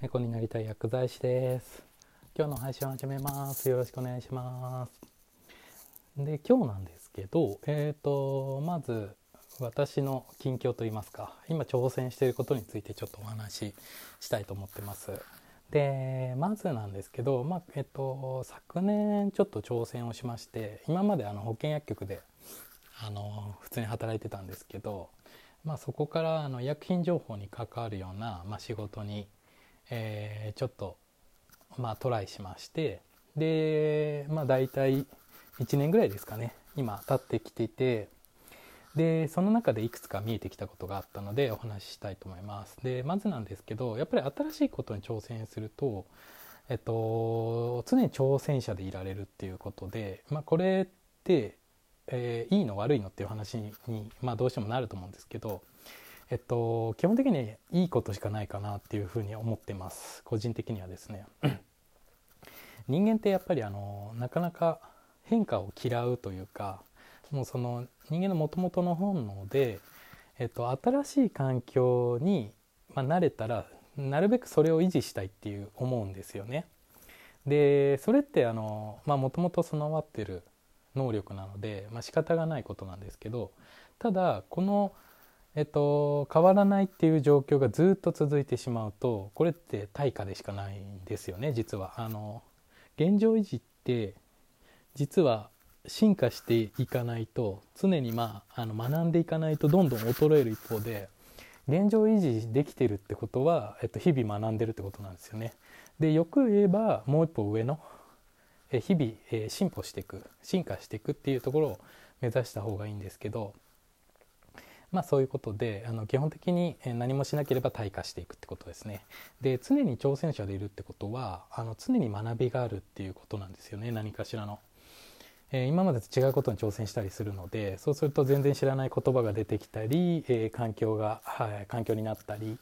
猫になりたい薬剤師です。今日の配信を始めます。よろしくお願いします。で今日なんですけどえっ、ー、とまず私の近況といいますか今挑戦していることについてちょっとお話ししたいと思ってます。でまずなんですけど、まあえっと、昨年ちょっと挑戦をしまして今まであの保健薬局であの普通に働いてたんですけど、まあ、そこからあの医薬品情報に関わるような、まあ、仕事にえー、ちょっとまあトライしましてでまあ大体1年ぐらいですかね今経ってきていてでその中でいくつか見えてきたことがあったのでお話ししたいと思います。でまずなんですけどやっぱり新しいことに挑戦するとえっと常に挑戦者でいられるっていうことでまあこれって、えー、いいの悪いのっていう話に、まあ、どうしてもなると思うんですけどえっと、基本的にいいことしかないかなっていうふうに思ってます個人的にはですね 人間ってやっぱりあのなかなか変化を嫌うというかもうその人間のもともとの本能で、えっと、新しい環境に、まあ、慣れたらなるべくそれを維持したいっていう思うんですよね。でそれってあのもともと備わってる能力なので、まあ、仕方がないことなんですけどただこのえっと、変わらないっていう状況がずっと続いてしまうとこれって対価でしかないんですよね実は。あの現状維持って実は進化していかないと常に、まあ、あの学んでいかないとどんどん衰える一方で現状維持できてるってことは、えっと、日々学んでるってことなんですよね。でよく言えばもう一歩上のえ日々、え進歩していく進化していくっていうところを目指した方がいいんですけどまあ、そういうことであの基本的に何もしなければ退化していくってことですね。で常に挑戦者でいるってことはあの常に学びがあるっていうことなんですよね何かしらの。えー、今までと違うことに挑戦したりするのでそうすると全然知らない言葉が出てきたり、えー、環境が、はい、環境になったり、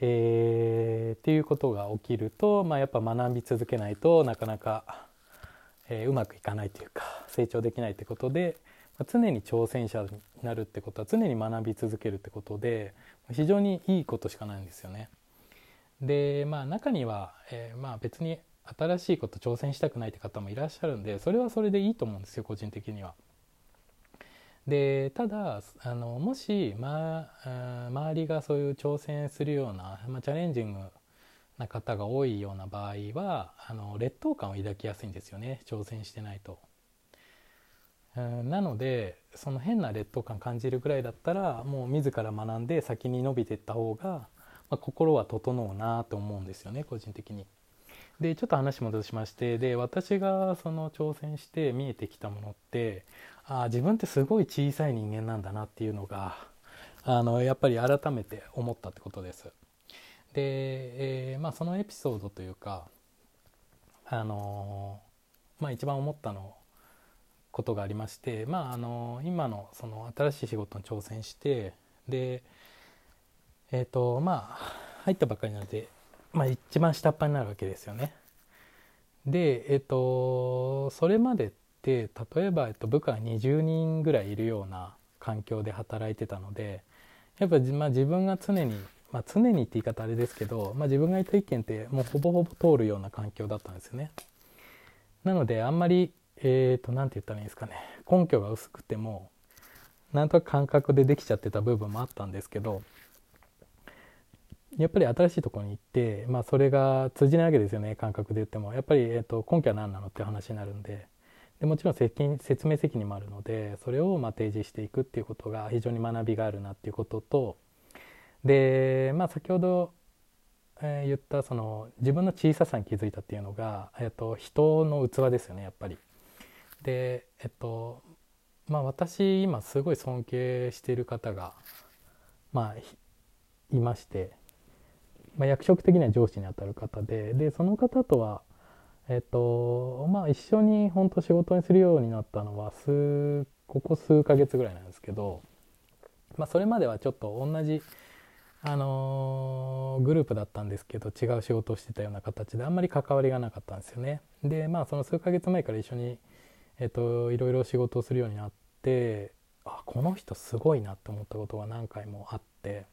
えー、っていうことが起きると、まあ、やっぱ学び続けないとなかなか、え、うまくいかないというか成長できないってことで、常に挑戦者になるってことは常に学び続けるってことで非常にいいことしかないんですよね。でまあ中には、えー、まあ別に新しいこと挑戦したくないって方もいらっしゃるんでそれはそれでいいと思うんですよ個人的には。でただあのもし、まあ、周りがそういう挑戦するような、まあ、チャレンジングな方が多いような場合はあの劣等感を抱きやすいんですよね挑戦してないと。なのでその変な劣等感感じるぐらいだったらもう自ら学んで先に伸びていった方が、まあ、心は整うなと思うんですよね個人的に。でちょっと話戻しましてで私がその挑戦して見えてきたものってあ自分ってすごい小さい人間なんだなっていうのがあのやっぱり改めて思ったってことです。で、えー、まあ、そのエピソードというかあのまあ、一番思ったのことがありまして、まあ、あの今のその新しい仕事に挑戦してでえっ、ー、とまあ入ったばっかりなので、まあ、一番下っ端になるわけですよね。でえっ、ー、とそれまでって例えば、えっと、部下が20人ぐらいいるような環境で働いてたのでやっぱ、まあ、自分が常に、まあ、常にって言い方あれですけど、まあ、自分がいた意見ってもうほぼほぼ通るような環境だったんですよね。なのであんまりえっ、ー、と何て言ったらいいんですかね。根拠が薄くてもなんとなく感覚でできちゃってた部分もあったんですけどやっぱり新しいところに行って、まあ、それが通じないわけですよね。感覚で言っても。やっぱり、えーと、根拠は何なのって話になるんで。でもちろん説明責任もあるのでそれをま提示していくっていうことが非常に学びがあるなっていうこととで、まあ、先ほどえー、言ったその自分の小ささに気づいたっていうのが、えーと人の器ですよねやっぱり。でえっとまあ私今すごい尊敬している方がまあいまして、まあ、役職的には上司にあたる方ででその方とはえっとまあ一緒に本当仕事にするようになったのは数ここ数ヶ月ぐらいなんですけど、まあ、それまではちょっと同じあのー、グループだったんですけど違う仕事をしてたような形であんまり関わりがなかったんですよね。でまあその数ヶ月前から一緒にえっと、いろいろ仕事をするようになってあこの人すごいなって思ったことが何回もあって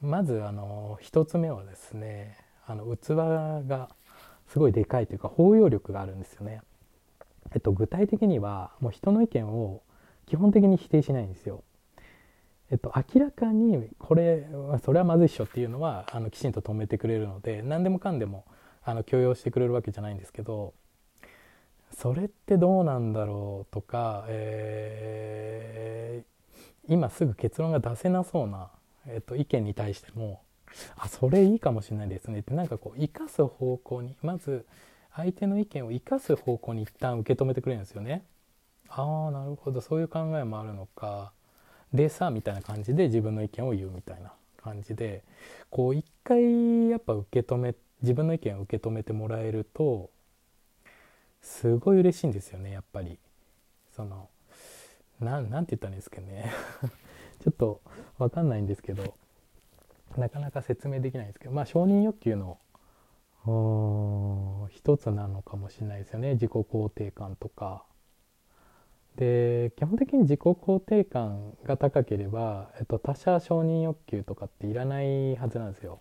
まずあの1つ目はですねあの器がすごいでかいというか包容力があるんですよね。えっと、具体的にはもう人の意見を基本的に否定しないんですよ。えっと、明らかにこれそれはまずいっしょっていうのはあのきちんと止めてくれるので何でもかんでもあの許容してくれるわけじゃないんですけどそれってどうなんだろうとか、えー、今すぐ結論が出せなそうな、えっと、意見に対してもあそれいいかもしれないですねってなんかこう生かす方向にまず相手の意見を生かす方向に一旦受け止めてくれるんですよね。ああなるほどそういう考えもあるのかでさみたいな感じで自分の意見を言うみたいな感じでこう一回やっぱ受け止め自分の意見を受け止めてもらえるとすごい嬉しいんですよねやっぱり。そのななんて言ったらいいんですかね。ちょっと分かんないんですけどなかなか説明できないんですけどまあ承認欲求の一つなのかもしれないですよね。自己肯定感とか。で基本的に自己肯定感が高ければ、えっと、他者承認欲求とかっていらないはずなんですよ。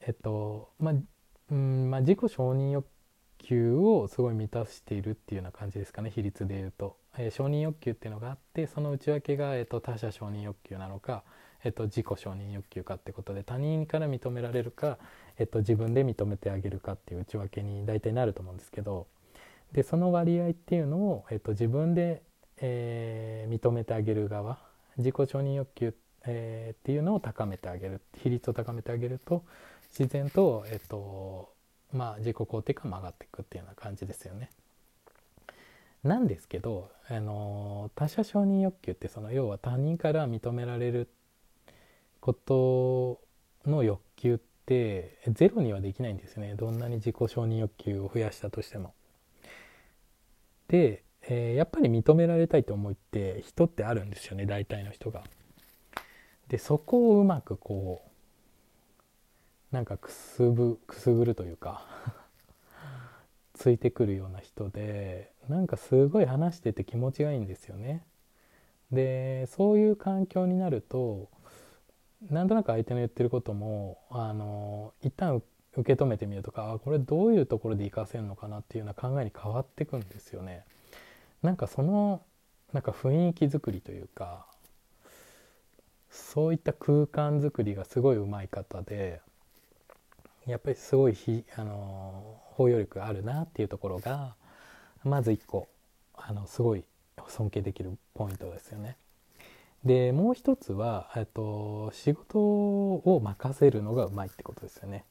えっとまあうんまあ、自己承認欲求をすごい満たしているっていうような感じですかね比率でいうと、えー、承認欲求っていうのがあってその内訳が、えっと、他者承認欲求なのか、えっと、自己承認欲求かってことで他人から認められるか、えっと、自分で認めてあげるかっていう内訳に大体なると思うんですけどでその割合っていうのを、えっと、自分で、えー、認めてあげる側自己承認欲求、えー、っていうのを高めてあげる比率を高めてあげると自然と、えっとまあ、自己肯定感も上がっていくっていうような感じですよね。なんですけど、あの他者承認欲求ってその要は他人から認められることの欲求ってゼロにはできないんですよねどんなに自己承認欲求を増やしたとしても。で、えー、やっぱり認められたいと思いって人ってあるんですよね大体の人が。でそこをうまくこうなんかくすぶくすぐるというか ついてくるような人でなんかすごい話してて気持ちがいいんですよね。でそういう環境になるとなんとなく相手の言ってることもあの一旦受け止めてみるとかこれどういうところで活かせるのかなっていうような考えに変わってくんですよね。なんかそのなんか雰囲気作りというかそういった空間づくりがすごいうまい方でやっぱりすごいひあの包容力あるなっていうところがまず一個あのすごい尊敬できるポイントですよね。でもう一つは、えっと、仕事を任せるのがうまいってことですよね。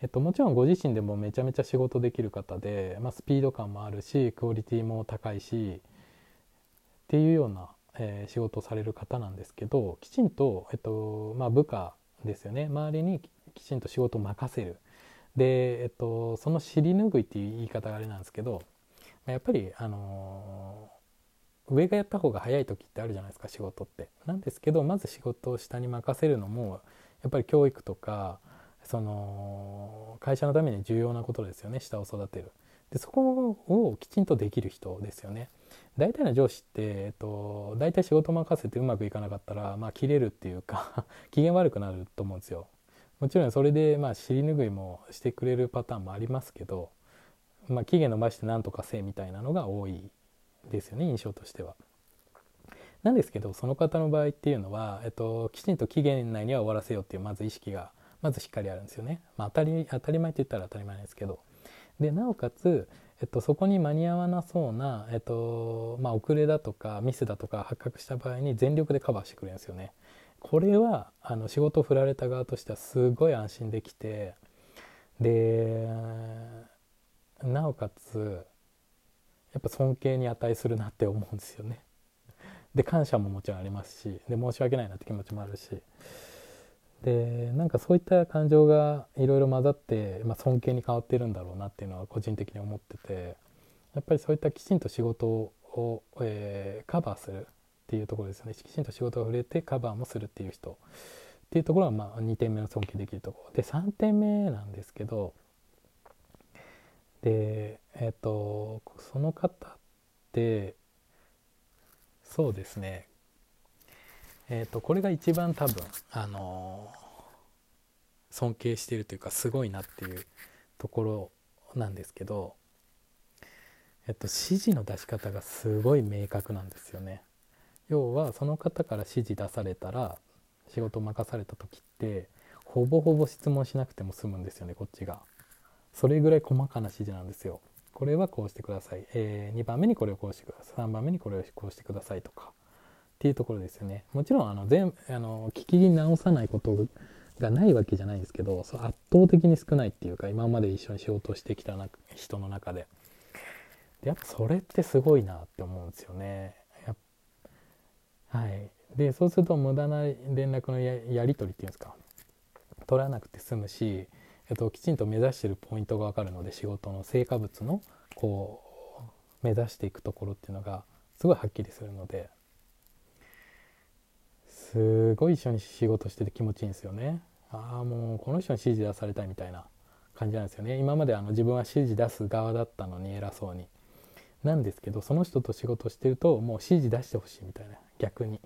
えっと、もちろんご自身でもめちゃめちゃ仕事できる方で、まあ、スピード感もあるしクオリティも高いしっていうような、えー、仕事をされる方なんですけどきちんと、えっとまあ、部下ですよね周りにきちんと仕事を任せる。で、えっと、その尻拭いっていう言い方があれなんですけどやっぱり、あのー、上がやった方が早い時ってあるじゃないですか仕事って。なんですけどまず仕事を下に任せるのもやっぱり教育とかその会社のために重要なことですよね下を育てる。でそこをきちんとできる人ですよね。大体の上司って、えっと、大体仕事任せてうまくいかなかったら、まあ、切れるっていうか 機嫌悪くなると思うんですよ。もちろんそれで、まあ、尻拭いもしてくれるパターンもありますけど、まあ、期限伸ばして何とかせえみたいなのが多いですよね印象としては。なんですけどその方の場合っていうのは、えっと、きちんと期限内には終わらせようっていうまず意識がまずしっかりあるんですよね。まあ、当たり当たり前って言ったら当たり前ですけど。でなおかつ、えっと、そこに間に合わなそうな、えっとまあ、遅れだとかミスだとか発覚した場合に全力でカバーしてくれるんですよね。これはあの仕事を振られた側としてはすごい安心できてでなおかつやっぱ尊敬に値するなって思うんですよね。で感謝ももちろんありますしで申し訳ないなって気持ちもあるしでなんかそういった感情がいろいろ混ざって、まあ、尊敬に変わってるんだろうなっていうのは個人的に思っててやっぱりそういったきちんと仕事を、えー、カバーするっていうところですね。きちんと仕事を触れてカバーもするっていう人。っていうところはまあ2点目の尊敬できるところ。で3点目なんですけどでえっ、ー、とその方ってそうですね。えーと、これが一番多分、あの尊敬してるというかすごいなっていうところなんですけど、えっと、指示の出し方がすごい明確なんですよね。要はその方から指示出されたら仕事任された時ってほぼほぼ質問しなくても済むんですよねこっちが。それぐらい細かな指示なんですよ。これはこうしてください、えー、2番目にこれをこうしてください。3番目にこれをこうしてくださいとか。っていうところですよね。もちろんあの全あの聞き直さないことがないわけじゃないんですけどそ圧倒的に少ないっていうか今まで一緒に仕事してきたな人の中で。でやっぱそれってすごいなって思うんですよね。はいでそうすると無駄な連絡のやり取りっていうんですか取らなくて済むしえっと、きちんと目指してるポイントが分かるので仕事の成果物のこう目指していくところっていうのがすごいはっきりするのですごい一緒に仕事してて気持ちいいんですよね。ああもうこの人に指示出されたいみたいな感じなんですよね。今まであの自分は指示出す側だったのに偉そうに。なんですけどその人と仕事してるともう指示出してほしいみたいな逆にっ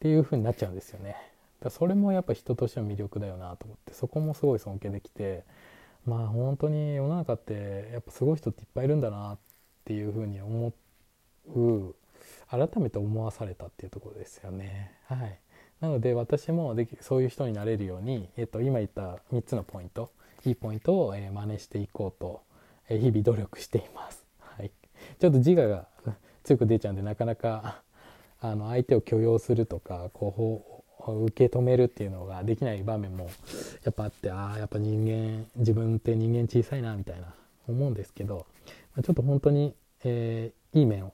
ていう風になっちゃうんですよね。だそれもやっぱ人としての魅力だよなと思ってそこもすごい尊敬できてまあ本当に世の中ってやっぱすごい人っていっぱいいるんだなっていうふうに思う改めて思わされたっていうところですよね。はい、なので私もできそういう人になれるように、えっと、今言った3つのポイントいいポイントを、えー、真似していこうと、えー、日々努力しています。はい、ちょっと自我が 強く出ちゃうんでなかなかあの相手を許容するとかこう受け止めるっていうのができない場面もやっぱあってああやっぱ人間自分って人間小さいなみたいな思うんですけどちょっと本当に、えー、いい面を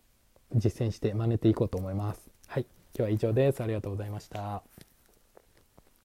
実践して真似ていこうと思います。はい今日は以上です。ありがとうございました。